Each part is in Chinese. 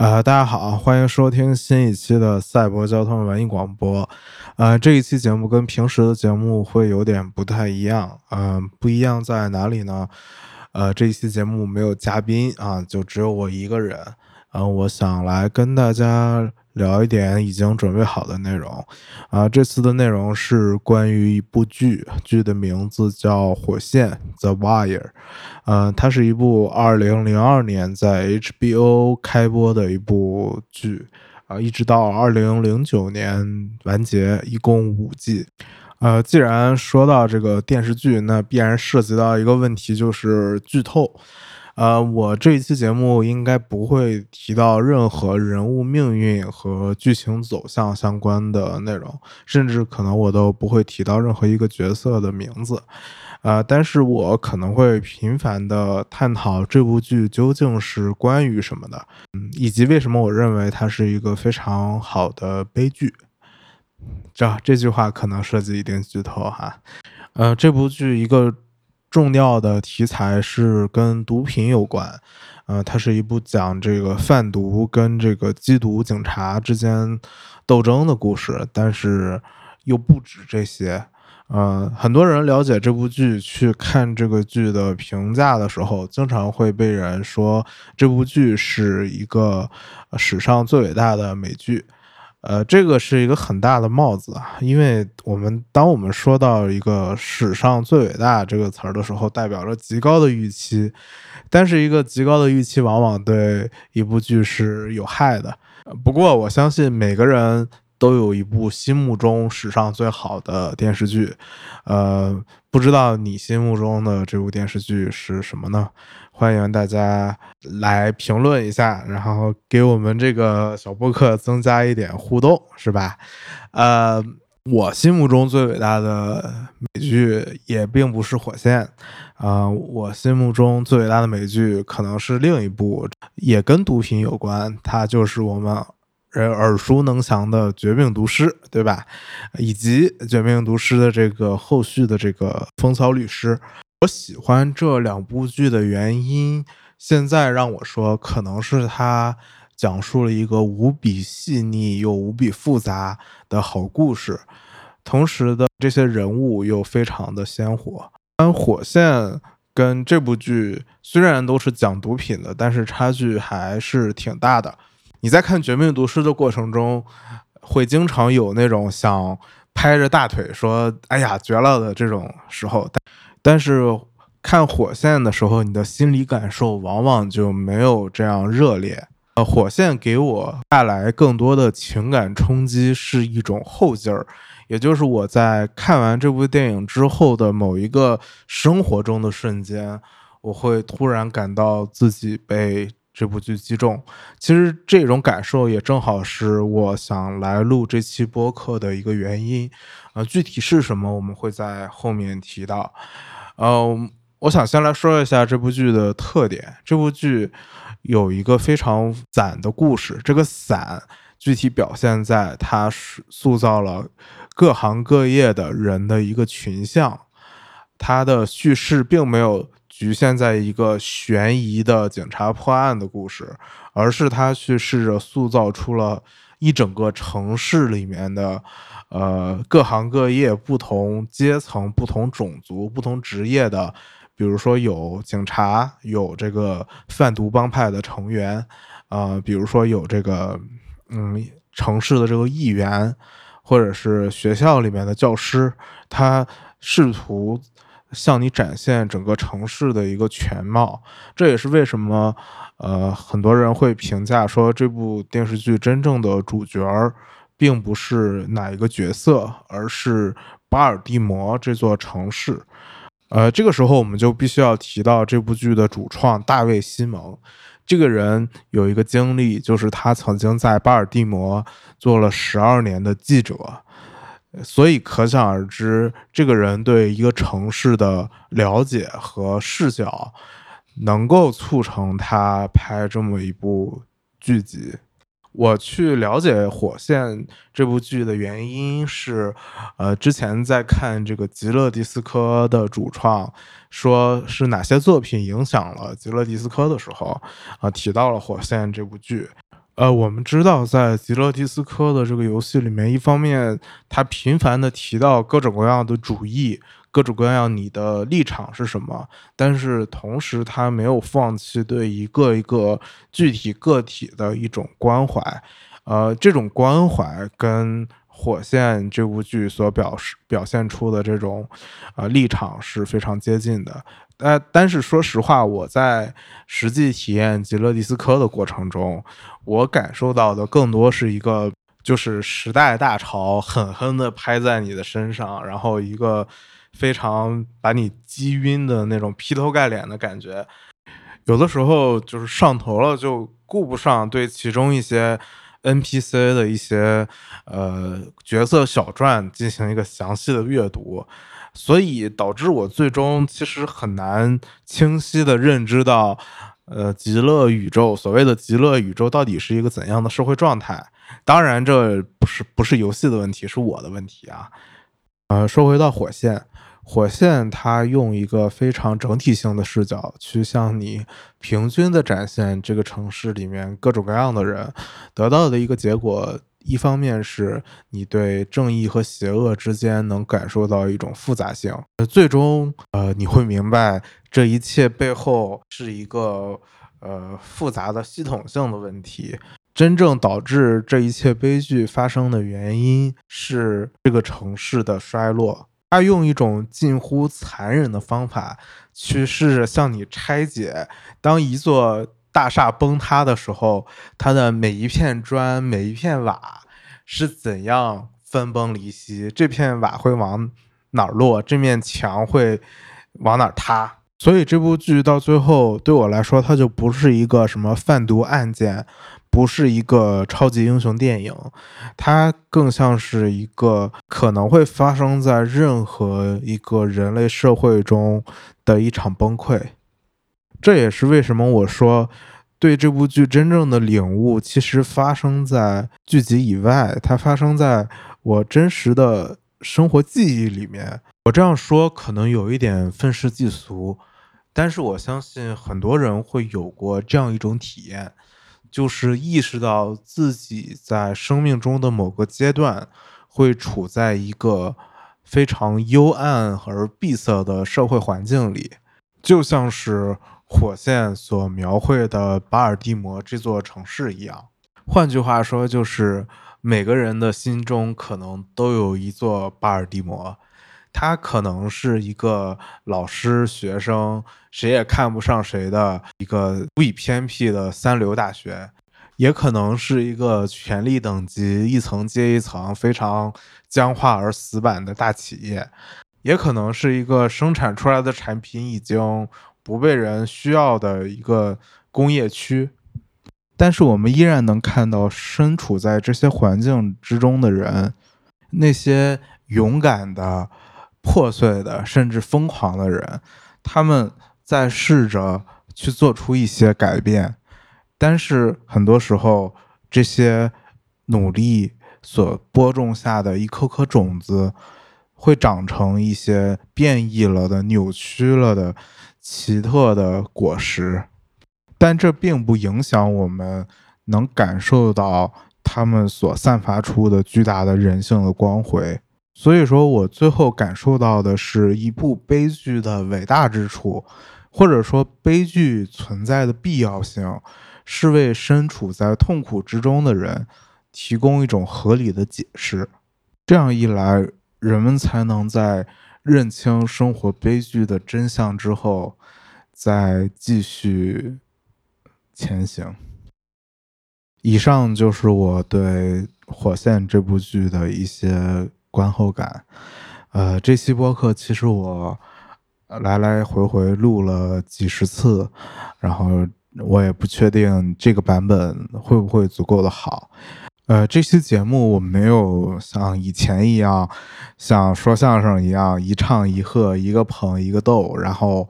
呃，大家好，欢迎收听新一期的赛博交通文艺广播。呃，这一期节目跟平时的节目会有点不太一样。嗯、不一样在哪里呢？呃，这一期节目没有嘉宾啊，就只有我一个人。嗯、我想来跟大家聊一点已经准备好的内容。啊、这次的内容是关于一部剧，剧的名字叫《火线》（The Wire）。呃，它是一部二零零二年在 HBO 开播的一部剧，啊、一直到二零零九年完结，一共五季。呃，既然说到这个电视剧，那必然涉及到一个问题，就是剧透。呃，我这一期节目应该不会提到任何人物命运和剧情走向相关的内容，甚至可能我都不会提到任何一个角色的名字。呃，但是我可能会频繁的探讨这部剧究竟是关于什么的，嗯，以及为什么我认为它是一个非常好的悲剧。这这句话可能涉及一定剧透哈。呃，这部剧一个重要的题材是跟毒品有关，呃，它是一部讲这个贩毒跟这个缉毒警察之间斗争的故事，但是又不止这些。呃，很多人了解这部剧，去看这个剧的评价的时候，经常会被人说这部剧是一个史上最伟大的美剧。呃，这个是一个很大的帽子啊，因为我们当我们说到一个史上最伟大这个词儿的时候，代表着极高的预期，但是一个极高的预期往往对一部剧是有害的。不过我相信每个人都有一部心目中史上最好的电视剧，呃，不知道你心目中的这部电视剧是什么呢？欢迎大家来评论一下，然后给我们这个小播客增加一点互动，是吧？呃，我心目中最伟大的美剧也并不是《火线》，啊、我心目中最伟大的美剧可能是另一部，也跟毒品有关，它就是我们人耳熟能详的《绝命毒师》，对吧？以及《绝命毒师》的这个后续的这个《风骚律师》。我喜欢这两部剧的原因，现在让我说，可能是它讲述了一个无比细腻又无比复杂的好故事，同时的这些人物又非常的鲜活。但火线跟这部剧虽然都是讲毒品的，但是差距还是挺大的。你在看《绝命毒师》的过程中，会经常有那种想拍着大腿说“哎呀，绝了”的这种时候，但但是看火线的时候，你的心理感受往往就没有这样热烈。呃，火线给我带来更多的情感冲击是一种后劲儿，也就是我在看完这部电影之后的某一个生活中的瞬间，我会突然感到自己被这部剧击中。其实这种感受也正好是我想来录这期播客的一个原因。呃，具体是什么，我们会在后面提到。呃，我想先来说一下这部剧的特点。这部剧有一个非常散的故事，这个散具体表现在它塑造了各行各业的人的一个群像。它的叙事并没有局限在一个悬疑的警察破案的故事，而是他去试着塑造出了一整个城市里面的呃各行各业、不同阶层、不同种族、不同职业的，比如说有警察，有这个贩毒帮派的成员，呃，比如说有这个嗯城市的这个议员，或者是学校里面的教师，他试图向你展现整个城市的一个全貌。这也是为什么，呃，很多人会评价说这部电视剧真正的主角并不是哪一个角色，而是巴尔的摩这座城市。呃，这个时候我们就必须要提到这部剧的主创大卫·西蒙。这个人有一个经历，就是他曾经在巴尔的摩做了十二年的记者，所以可想而知，这个人对一个城市的了解和视角，能够促成他拍这么一部剧集。我去了解《火线》这部剧的原因是，呃，之前在看这个极乐迪斯科的主创说是哪些作品影响了极乐迪斯科的时候，啊、提到了《火线》这部剧。呃，我们知道，在极乐迪斯科的这个游戏里面，一方面他频繁的提到各种各样的主义，各种各样你的立场是什么，但是同时他没有放弃对一个一个具体个体的一种关怀。呃，这种关怀跟《火线》这部剧所表示表现出的这种呃立场是非常接近的。呃，但是说实话，我在实际体验极乐迪斯科的过程中，我感受到的更多是一个就是时代大潮狠狠的拍在你的身上，然后一个非常把你击晕的那种劈头盖脸的感觉。有的时候就是上头了，就顾不上对其中一些 NPC 的一些呃角色小传进行一个详细的阅读。所以导致我最终其实很难清晰的认知到，呃，极乐宇宙所谓的极乐宇宙到底是一个怎样的社会状态。当然，这不是不是游戏的问题，是我的问题啊。呃，说回到火线，火线它用一个非常整体性的视角去向你平均的展现这个城市里面各种各样的人，得到的一个结果。一方面是你对正义和邪恶之间能感受到一种复杂性，最终呃你会明白这一切背后是一个呃复杂的系统性的问题。真正导致这一切悲剧发生的原因是这个城市的衰落。他用一种近乎残忍的方法去试着向你拆解，当一座。大厦崩塌的时候，它的每一片砖、每一片瓦是怎样分崩离析？这片瓦会往哪儿落？这面墙会往哪儿塌？所以这部剧到最后对我来说，它就不是一个什么贩毒案件，不是一个超级英雄电影，它更像是一个可能会发生在任何一个人类社会中的一场崩溃。这也是为什么我说，对这部剧真正的领悟，其实发生在剧集以外，它发生在我真实的生活记忆里面。我这样说可能有一点愤世嫉俗，但是我相信很多人会有过这样一种体验，就是意识到自己在生命中的某个阶段，会处在一个非常幽暗而闭塞的社会环境里，就像是。火线所描绘的巴尔的摩这座城市一样，换句话说，就是每个人的心中可能都有一座巴尔的摩，它可能是一个老师、学生谁也看不上谁的一个无比偏僻的三流大学，也可能是一个权力等级一层接一层非常僵化而死板的大企业，也可能是一个生产出来的产品已经。不被人需要的一个工业区，但是我们依然能看到身处在这些环境之中的人，那些勇敢的、破碎的，甚至疯狂的人，他们在试着去做出一些改变，但是很多时候，这些努力所播种下的一颗颗种子，会长成一些变异了的、扭曲了的。奇特的果实，但这并不影响我们能感受到他们所散发出的巨大的人性的光辉。所以说我最后感受到的是一部悲剧的伟大之处，或者说悲剧存在的必要性，是为身处在痛苦之中的人提供一种合理的解释。这样一来，人们才能在。认清生活悲剧的真相之后，再继续前行。以上就是我对《火线》这部剧的一些观后感。呃，这期播客其实我来来回回录了几十次，然后我也不确定这个版本会不会足够的好。呃，这期节目我没有像以前一样，像说相声一样一唱一和，一个捧一个逗，然后，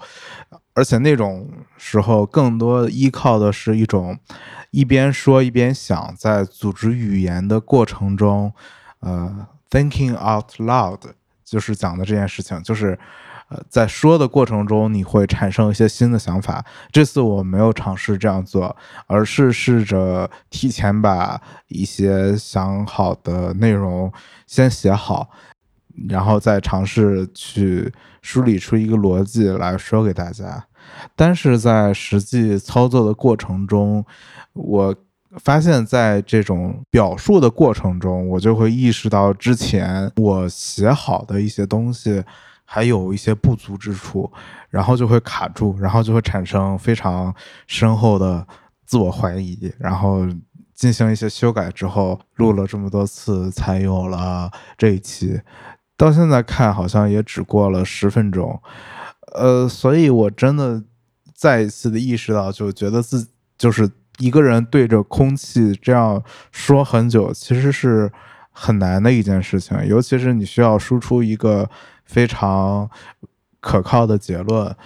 而且那种时候更多依靠的是一种一边说一边想，在组织语言的过程中，呃，thinking out loud，就是讲的这件事情，就是呃，在说的过程中你会产生一些新的想法。这次我没有尝试这样做，而是试着提前把一些想好的内容先写好，然后再尝试去梳理出一个逻辑来说给大家。但是在实际操作的过程中，我发现，在这种表述的过程中，我就会意识到之前我写好的一些东西还有一些不足之处，然后就会卡住，然后就会产生非常深厚的自我怀疑，然后进行一些修改之后，录了这么多次才有了这一期，到现在看好像也只过了十分钟。呃，所以我真的再一次的意识到，就觉得自就是一个人对着空气这样说很久，其实是很难的一件事情，尤其是你需要输出一个非常可靠的结论，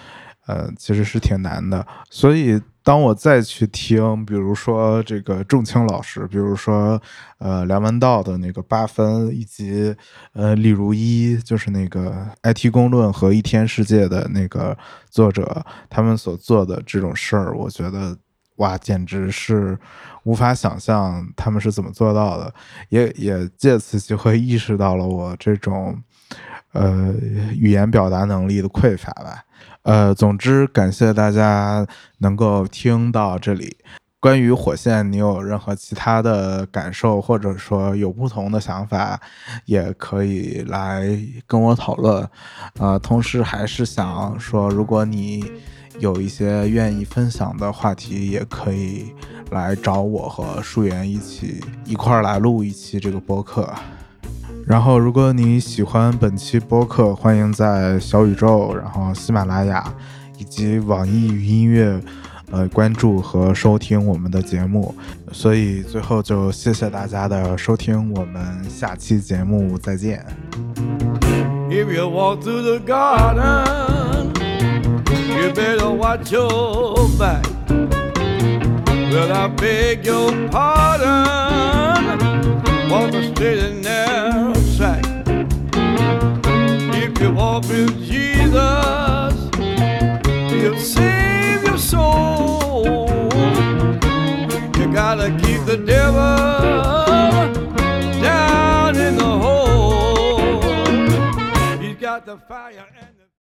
呃，其实是挺难的，所以。当我再去听，比如说这个仲青老师，比如说呃梁文道的那个八分，以及呃李如一，就是那个 IT 公论和一天世界的那个作者，他们所做的这种事儿，我觉得哇，简直是无法想象他们是怎么做到的，也也借此机会意识到了我这种呃语言表达能力的匮乏吧。呃，总之感谢大家能够听到这里。关于火线，你有任何其他的感受，或者说有不同的想法，也可以来跟我讨论。呃，同时还是想说，如果你有一些愿意分享的话题，也可以来找我和树源一起一块儿来录一期这个播客。然后，如果你喜欢本期播客，欢迎在小宇宙、然后喜马拉雅以及网易云音乐，呃，关注和收听我们的节目。所以最后就谢谢大家的收听，我们下期节目再见。If you Walk the garden, you better watch your back. Well, I beg your pardon.